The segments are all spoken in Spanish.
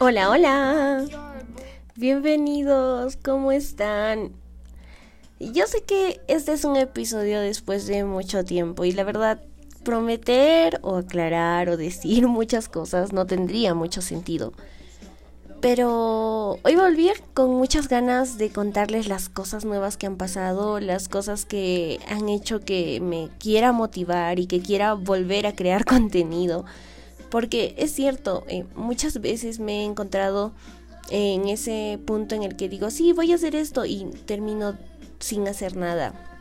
Hola, hola. Bienvenidos, ¿cómo están? Yo sé que este es un episodio después de mucho tiempo y la verdad prometer o aclarar o decir muchas cosas no tendría mucho sentido. Pero hoy volví con muchas ganas de contarles las cosas nuevas que han pasado, las cosas que han hecho que me quiera motivar y que quiera volver a crear contenido. Porque es cierto, eh, muchas veces me he encontrado en ese punto en el que digo, sí, voy a hacer esto y termino sin hacer nada.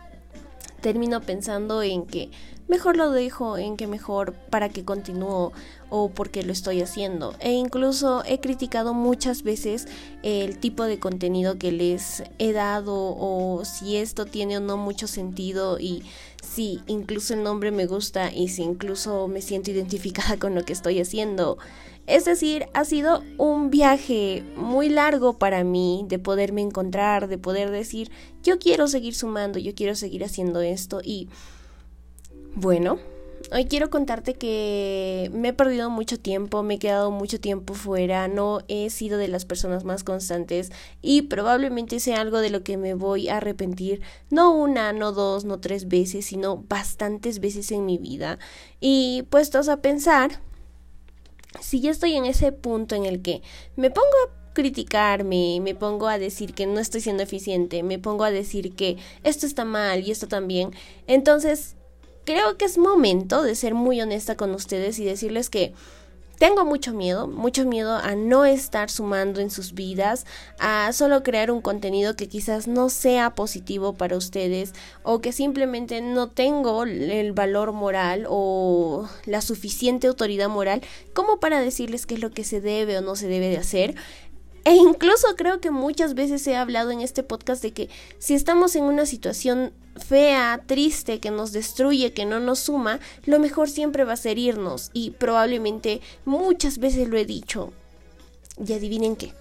Termino pensando en que mejor lo dejo, en que mejor para que continúo o porque lo estoy haciendo. E incluso he criticado muchas veces el tipo de contenido que les he dado o si esto tiene o no mucho sentido y si incluso el nombre me gusta y si incluso me siento identificada con lo que estoy haciendo. Es decir, ha sido un viaje muy largo para mí de poderme encontrar, de poder decir, yo quiero seguir sumando, yo quiero seguir haciendo esto y bueno, hoy quiero contarte que me he perdido mucho tiempo, me he quedado mucho tiempo fuera, no he sido de las personas más constantes y probablemente sea algo de lo que me voy a arrepentir, no una, no dos, no tres veces, sino bastantes veces en mi vida. Y puestos a pensar, si ya estoy en ese punto en el que me pongo a criticarme, me pongo a decir que no estoy siendo eficiente, me pongo a decir que esto está mal y esto también, entonces creo que es momento de ser muy honesta con ustedes y decirles que tengo mucho miedo, mucho miedo a no estar sumando en sus vidas, a solo crear un contenido que quizás no sea positivo para ustedes o que simplemente no tengo el valor moral o la suficiente autoridad moral como para decirles qué es lo que se debe o no se debe de hacer. E incluso creo que muchas veces he hablado en este podcast de que si estamos en una situación fea, triste, que nos destruye, que no nos suma, lo mejor siempre va a ser irnos. Y probablemente muchas veces lo he dicho. Y adivinen qué.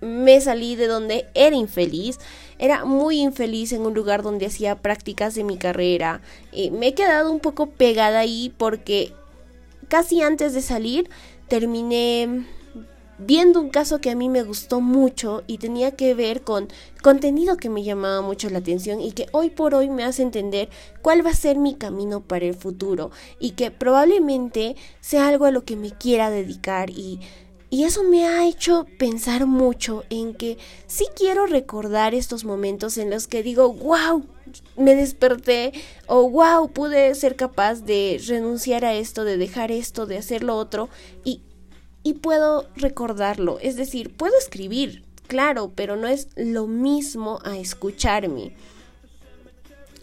Me salí de donde era infeliz. Era muy infeliz en un lugar donde hacía prácticas de mi carrera. Y me he quedado un poco pegada ahí porque casi antes de salir terminé viendo un caso que a mí me gustó mucho y tenía que ver con contenido que me llamaba mucho la atención y que hoy por hoy me hace entender cuál va a ser mi camino para el futuro y que probablemente sea algo a lo que me quiera dedicar y y eso me ha hecho pensar mucho en que sí quiero recordar estos momentos en los que digo, wow, me desperté o wow, pude ser capaz de renunciar a esto, de dejar esto, de hacer lo otro y y puedo recordarlo. Es decir, puedo escribir, claro, pero no es lo mismo a escucharme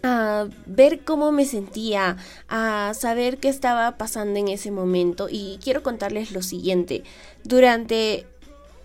a ver cómo me sentía, a saber qué estaba pasando en ese momento y quiero contarles lo siguiente. Durante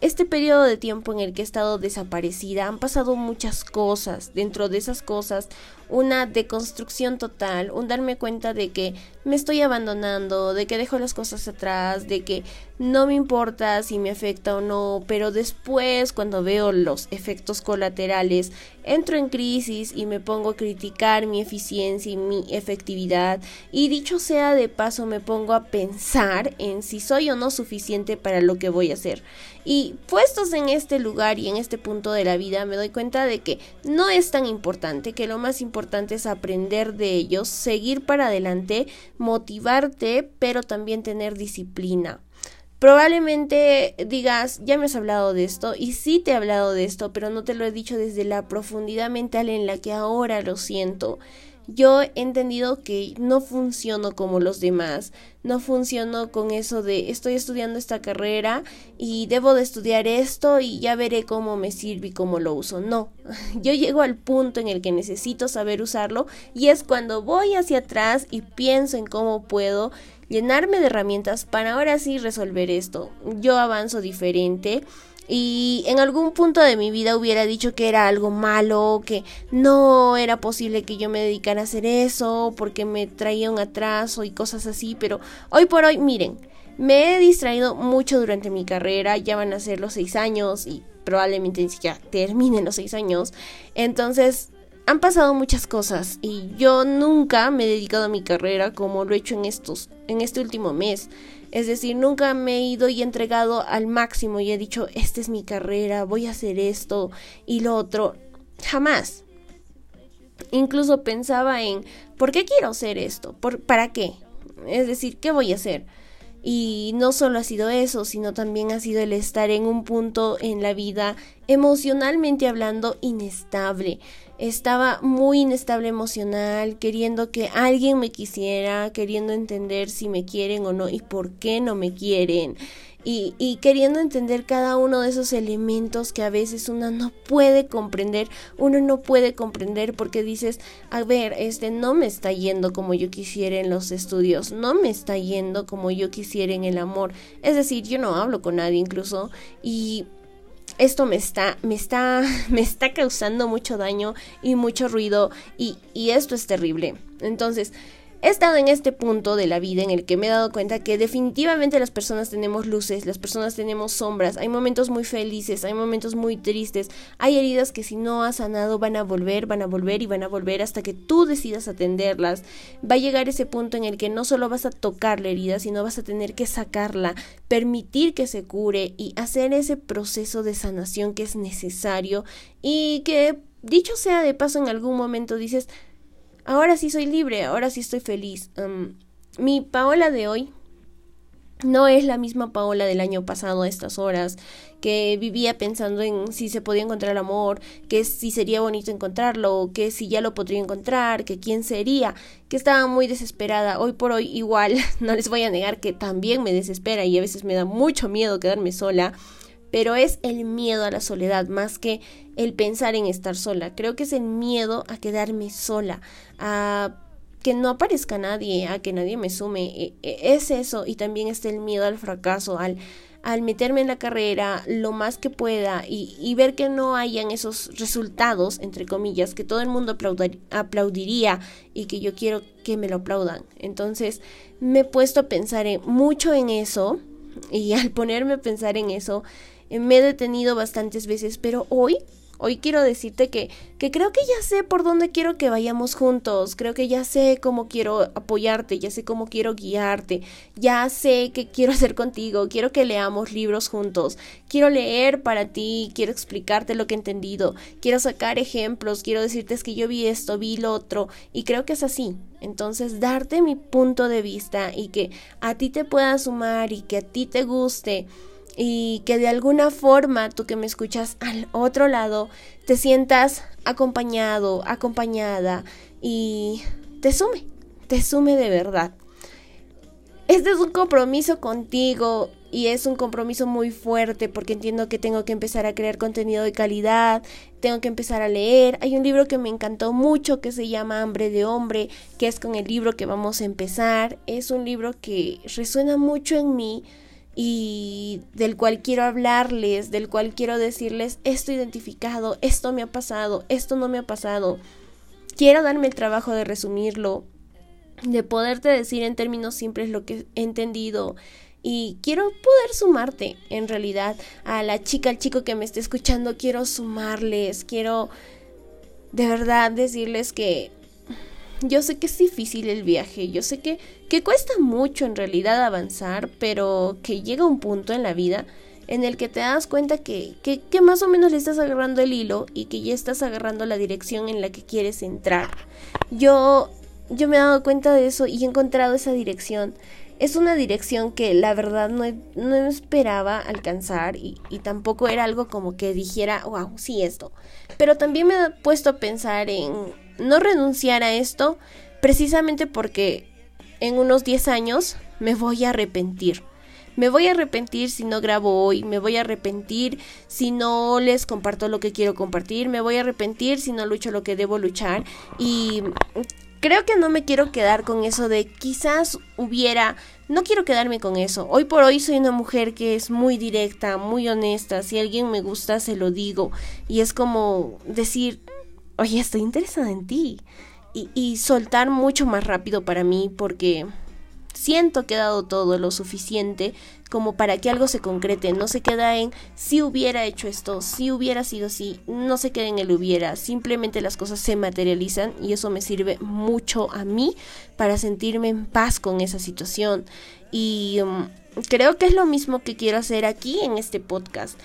este periodo de tiempo en el que he estado desaparecida han pasado muchas cosas. Dentro de esas cosas, una deconstrucción total, un darme cuenta de que me estoy abandonando, de que dejo las cosas atrás, de que no me importa si me afecta o no, pero después cuando veo los efectos colaterales, entro en crisis y me pongo a criticar mi eficiencia y mi efectividad y dicho sea de paso me pongo a pensar en si soy o no suficiente para lo que voy a hacer. Y puestos en este lugar y en este punto de la vida me doy cuenta de que no es tan importante, que lo más importante es aprender de ellos, seguir para adelante, motivarte, pero también tener disciplina. Probablemente digas, ya me has hablado de esto, y sí te he hablado de esto, pero no te lo he dicho desde la profundidad mental en la que ahora lo siento. Yo he entendido que no funciono como los demás, no funciono con eso de estoy estudiando esta carrera y debo de estudiar esto y ya veré cómo me sirve y cómo lo uso. No, yo llego al punto en el que necesito saber usarlo y es cuando voy hacia atrás y pienso en cómo puedo llenarme de herramientas para ahora sí resolver esto. Yo avanzo diferente y en algún punto de mi vida hubiera dicho que era algo malo, que no era posible que yo me dedicara a hacer eso porque me traía un atraso y cosas así, pero hoy por hoy, miren, me he distraído mucho durante mi carrera, ya van a ser los seis años y probablemente siquiera terminen los seis años, entonces han pasado muchas cosas y yo nunca me he dedicado a mi carrera como lo he hecho en estos en este último mes. Es decir, nunca me he ido y entregado al máximo y he dicho, esta es mi carrera, voy a hacer esto y lo otro. Jamás. Incluso pensaba en, ¿por qué quiero hacer esto? ¿Por, ¿Para qué? Es decir, ¿qué voy a hacer? Y no solo ha sido eso, sino también ha sido el estar en un punto en la vida emocionalmente hablando inestable. Estaba muy inestable emocional, queriendo que alguien me quisiera, queriendo entender si me quieren o no y por qué no me quieren. Y, queriendo entender cada uno de esos elementos que a veces uno no puede comprender, uno no puede comprender porque dices, a ver, este no me está yendo como yo quisiera en los estudios, no me está yendo como yo quisiera en el amor, es decir, yo no hablo con nadie incluso y esto me está, me está, me está causando mucho daño y mucho ruido y, y esto es terrible. Entonces, He estado en este punto de la vida en el que me he dado cuenta que definitivamente las personas tenemos luces, las personas tenemos sombras, hay momentos muy felices, hay momentos muy tristes, hay heridas que si no has sanado van a volver, van a volver y van a volver hasta que tú decidas atenderlas. Va a llegar ese punto en el que no solo vas a tocar la herida, sino vas a tener que sacarla, permitir que se cure y hacer ese proceso de sanación que es necesario y que, dicho sea de paso, en algún momento dices, ahora sí soy libre, ahora sí estoy feliz. mi Paola de hoy no es la misma Paola del año pasado a estas horas, que vivía pensando en si se podía encontrar amor, que si sería bonito encontrarlo, que si ya lo podría encontrar, que quién sería, que estaba muy desesperada. Hoy por hoy igual, no les voy a negar que también me desespera y a veces me da mucho miedo quedarme sola pero es el miedo a la soledad más que el pensar en estar sola. Creo que es el miedo a quedarme sola, a que no aparezca nadie, a que nadie me sume. E, e, es eso y también está el miedo al fracaso, al, al meterme en la carrera lo más que pueda y, ver que no hayan esos resultados, entre comillas, que todo el mundo aplaudiría y que yo quiero que me lo aplaudan. Entonces me he puesto a pensar mucho en eso y al ponerme a pensar en eso, me he detenido bastantes veces, pero hoy Hoy quiero decirte que, que creo que ya sé por dónde quiero que vayamos juntos, creo que ya sé cómo quiero apoyarte, ya sé cómo quiero guiarte, ya sé qué quiero hacer contigo, quiero que leamos libros juntos, quiero leer para ti, quiero explicarte lo que he entendido, quiero sacar ejemplos, quiero decirte que yo vi esto, vi lo otro, y creo que es así. Entonces, darte mi punto de vista y que a ti te pueda sumar y que a ti te guste y que de alguna forma tú que me escuchas al otro lado te sientas acompañado, acompañada y te sume, te sume de verdad. Este es un compromiso contigo y es un compromiso muy fuerte porque entiendo que tengo que empezar a crear contenido de calidad, tengo que empezar a leer. Hay un libro que me encantó mucho que se llama Hambre de Hombre, que es con el libro que vamos a empezar. Es un libro que resuena mucho en mí y del cual quiero hablarles, del cual quiero decirles esto identificado, esto me ha pasado, esto no me ha pasado. Quiero darme el trabajo de resumirlo, de poderte decir en términos simples lo que he entendido y quiero poder sumarte en realidad a la chica, al chico que me esté escuchando, quiero sumarles, quiero de verdad decirles que yo sé que es difícil el viaje, yo sé que, que cuesta mucho en realidad avanzar, pero que llega un punto en la vida en el que te das cuenta que, que, más o menos le estás agarrando el hilo y que ya estás agarrando la dirección en la que quieres entrar. Yo, yo me he dado cuenta de eso y he encontrado esa dirección. Es una dirección que la verdad no, no esperaba alcanzar y, y tampoco era algo como que dijera, wow, sí esto. Pero también me he puesto a pensar en no renunciar a esto precisamente porque en unos 10 años me voy a arrepentir. Me voy a arrepentir si no grabo hoy, me voy a arrepentir si no les comparto lo que quiero compartir, me voy a arrepentir si no lucho lo que debo luchar y creo que no me quiero quedar con eso de quizás hubiera, no quiero quedarme con eso. Hoy por hoy soy una mujer que es muy directa, muy honesta, si alguien me gusta se lo digo y es como decir, oye, estoy interesada en ti. Y, y soltar mucho más rápido para mí porque siento que he dado todo lo suficiente como para que algo se concrete, no se queda en si hubiera hecho esto, si hubiera sido así, no se queda en el hubiera, simplemente las cosas se materializan y eso me sirve mucho a mí para sentirme en paz con esa situación y um, creo que es lo mismo que quiero hacer aquí en este podcast.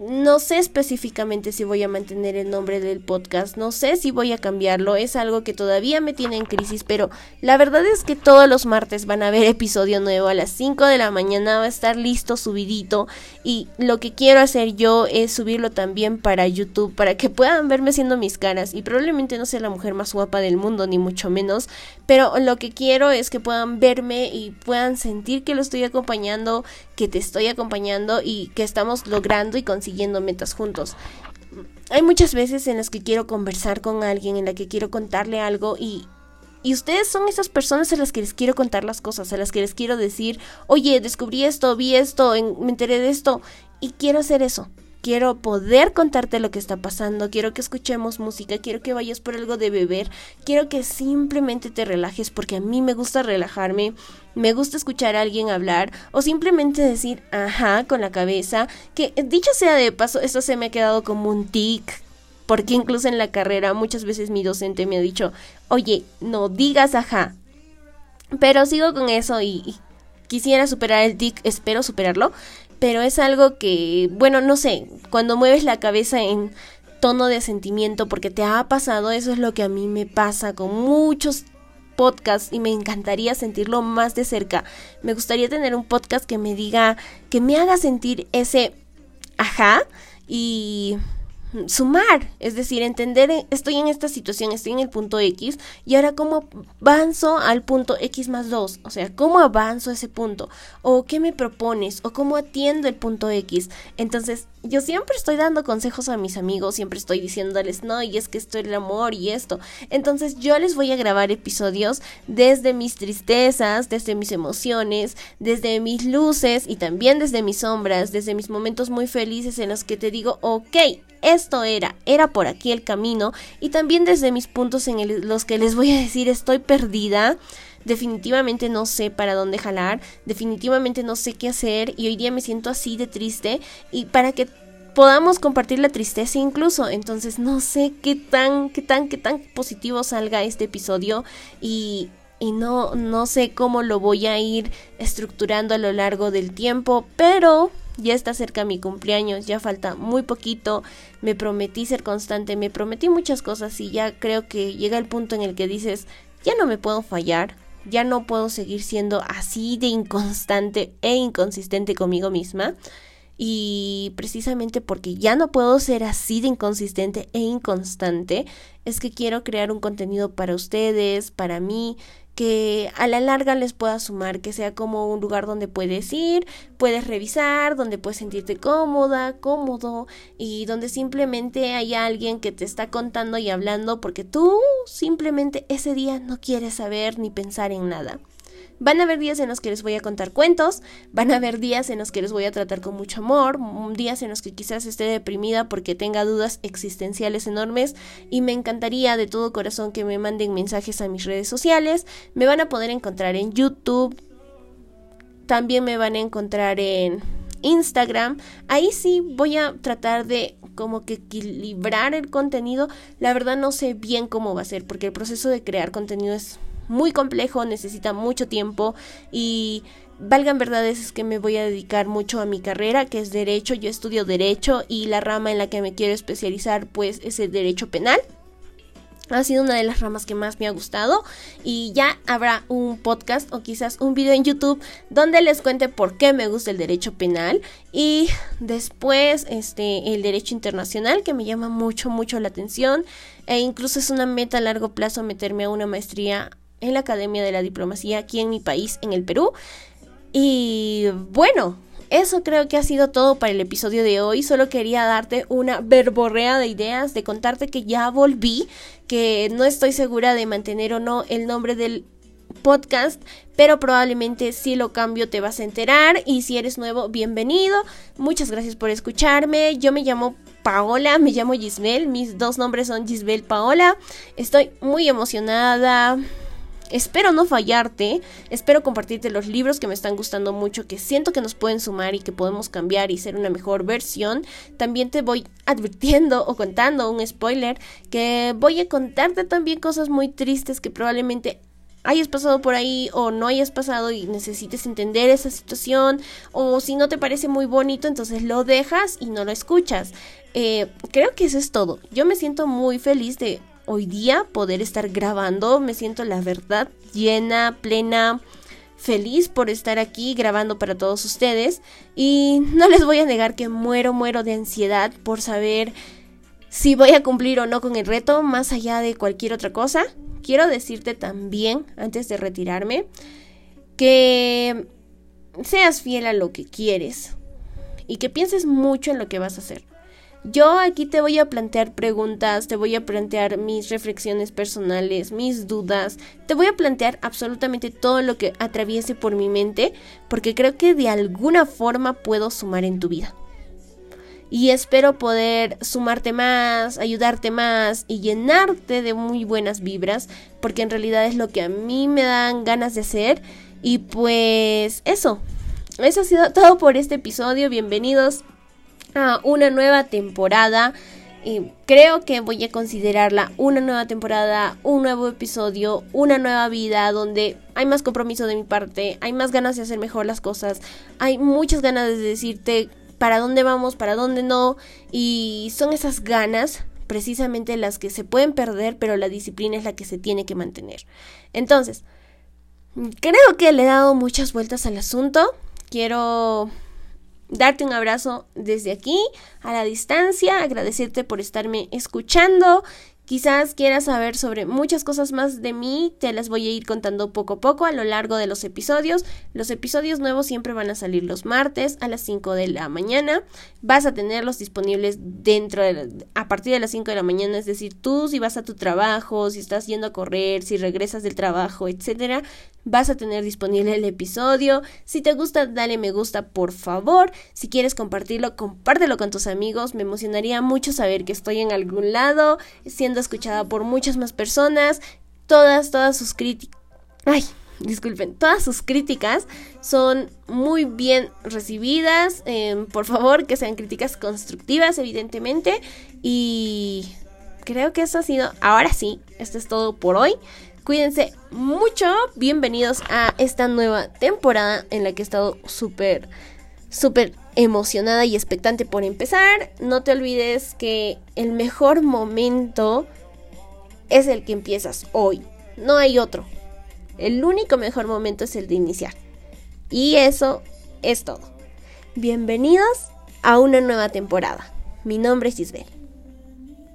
No sé específicamente si voy a mantener el nombre del podcast, no sé si voy a cambiarlo, es algo que todavía me tiene en crisis, pero la verdad es que todos los martes van a haber episodio nuevo a las 5 de la mañana, va a estar listo, subidito, y lo que quiero hacer yo es subirlo también para YouTube, para que puedan verme haciendo mis caras, y probablemente no sea la mujer más guapa del mundo, ni mucho menos, pero lo que quiero es que puedan verme y puedan sentir que lo estoy acompañando, que te estoy acompañando y que estamos logrando y consiguiendo siguiendo metas juntos. Hay muchas veces en las que quiero conversar con alguien, en la que quiero contarle algo y, y ustedes son esas personas a las que les quiero contar las cosas, a las que les quiero decir, oye, descubrí esto, vi esto, me enteré de esto y quiero hacer eso quiero poder contarte lo que está pasando, quiero que escuchemos música, quiero que vayas por algo de beber, quiero que simplemente te relajes porque a mí me gusta relajarme, me gusta escuchar a alguien hablar o simplemente decir ajá con la cabeza, que dicho sea de paso, esto se me ha quedado como un tic. Porque incluso en la carrera muchas veces mi docente me ha dicho, oye, no digas ajá. Pero sigo con eso y, y quisiera superar el tic, espero superarlo, pero es algo que, bueno, no sé, cuando mueves la cabeza en tono de sentimiento porque te ha pasado, eso es lo que a mí me pasa con muchos podcasts y me encantaría sentirlo más de cerca. Me gustaría tener un podcast que me diga, que me haga sentir ese ajá y sumar, es decir, entender, estoy en esta situación, estoy en el punto X y ahora cómo avanzo al punto X más 2, o sea, cómo avanzo ese punto, o qué me propones, o cómo atiendo el punto X. Entonces, yo siempre estoy dando consejos a mis amigos, siempre estoy diciéndoles, no, y es que esto es el amor y esto. Entonces, yo les voy a grabar episodios desde mis tristezas, desde mis emociones, desde mis luces y también desde mis sombras, desde mis momentos muy felices en los que te digo, ok, esto era, era por aquí el camino. Y también desde mis puntos en los que les voy a decir estoy perdida, definitivamente no sé para dónde jalar, definitivamente no sé qué hacer. Y hoy día me siento así de triste. Y para que podamos compartir la tristeza incluso, entonces no sé qué tan, qué tan, qué tan positivo salga este episodio. Y, y no, no sé cómo lo voy a ir estructurando a lo largo del tiempo, pero ya está cerca mi cumpleaños, ya falta muy poquito, me prometí ser constante, me prometí muchas cosas y ya creo que llega el punto en el que dices, ya no me puedo fallar, ya no puedo seguir siendo así de inconstante e inconsistente conmigo misma. Y precisamente porque ya no puedo ser así de inconsistente e inconstante, es que quiero crear un contenido para ustedes, para mí, que a la larga les pueda sumar, que sea como un lugar donde puedes ir, puedes revisar, donde puedes sentirte cómoda, cómodo y donde simplemente hay alguien que te está contando y hablando porque tú simplemente ese día no quieres saber ni pensar en nada. Van a haber días en los que les voy a contar cuentos, van a haber días en los que les voy a tratar con mucho amor, días en los que quizás esté deprimida porque tenga dudas existenciales enormes y me encantaría de todo corazón que me manden mensajes a mis redes sociales. Me van a poder encontrar en YouTube, también me van a encontrar en Instagram. Ahí sí voy a tratar de como que equilibrar el contenido. La verdad no sé bien cómo va a ser porque el proceso de crear contenido es muy complejo, necesita mucho tiempo y valgan verdades es que me voy a dedicar mucho a mi carrera, que es derecho, yo estudio derecho y la rama en la que me quiero especializar pues es el derecho penal. Ha sido una de las ramas que más me ha gustado y ya habrá un podcast o quizás un video en YouTube donde les cuente por qué me gusta el derecho penal y después este el derecho internacional que me llama mucho mucho la atención e incluso es una meta a largo plazo meterme a una maestría en la Academia de la Diplomacia aquí en mi país, en el Perú. Y bueno, eso creo que ha sido todo para el episodio de hoy. Solo quería darte una verborrea de ideas, de contarte que ya volví, que no estoy segura de mantener o no el nombre del podcast, pero probablemente si lo cambio te vas a enterar y si eres nuevo, bienvenido. Muchas gracias por escucharme. Yo me llamo Paola, me llamo Gisbel, mis dos nombres son Gisbel Paola. Estoy muy emocionada Espero no fallarte, espero compartirte los libros que me están gustando mucho, que siento que nos pueden sumar y que podemos cambiar y ser una mejor versión. También te voy advirtiendo o contando un spoiler que voy a contarte también cosas muy tristes que probablemente hayas pasado por ahí o no hayas pasado y necesites entender esa situación o si no te parece muy bonito entonces lo dejas y no lo escuchas. Eh, creo que eso es todo. Yo me siento muy feliz de hoy día poder estar grabando. Me siento la verdad llena, plena, feliz por estar aquí grabando para todos ustedes. Y no les voy a negar que muero, muero de ansiedad por saber si voy a cumplir o no con el reto, más allá de cualquier otra cosa. Quiero decirte también, antes de retirarme, que seas fiel a lo que quieres y que pienses mucho en lo que vas a hacer. Yo aquí te voy a plantear preguntas, te voy a plantear mis reflexiones personales, mis dudas, te voy a plantear absolutamente todo lo que atraviese por mi mente, porque creo que de alguna forma puedo sumar en tu vida. Y espero poder sumarte más, ayudarte más y llenarte de muy buenas vibras, porque en realidad es lo que a mí me dan ganas de hacer. Y pues eso, eso ha sido todo por este episodio. Bienvenidos a una nueva temporada. Y creo que voy a considerarla una nueva temporada, un nuevo episodio, una nueva vida donde hay más compromiso de mi parte, hay más ganas de hacer mejor las cosas, hay muchas ganas de decirte para dónde vamos, para dónde no, y son esas ganas precisamente las que se pueden perder, pero la disciplina es la que se tiene que mantener. Entonces, creo que le he dado muchas vueltas al asunto. Quiero darte un abrazo desde aquí, a la distancia, agradecerte por estarme escuchando. Quizás quieras saber sobre muchas cosas más de mí, te las voy a ir contando poco a poco a lo largo de los episodios. Los episodios nuevos siempre van a salir los martes a las 5 de la mañana. Vas a tenerlos disponibles dentro de a partir de las 5 de la mañana, es decir, tú si vas a tu trabajo, si estás yendo a correr, si regresas del trabajo, etcétera, vas a tener disponible el episodio. Si te gusta, dale me gusta, por favor. Si quieres compartirlo, compártelo con tus amigos. Me emocionaría mucho saber que estoy en algún lado, siendo escuchada por muchas más personas. Todas, todas sus críticas. Ay, disculpen, todas sus críticas son muy bien recibidas. Em, por favor, que sean críticas constructivas, evidentemente. Y creo que eso ha sido, ahora sí, esto es todo por hoy. Cuídense mucho. Bienvenidos a esta nueva temporada en la que he estado súper, súper emocionada y expectante por empezar. No te olvides que el mejor momento es el que empiezas hoy. No hay otro. El único mejor momento es el de iniciar. Y eso es todo. Bienvenidos a una nueva temporada. Mi nombre es Isabel.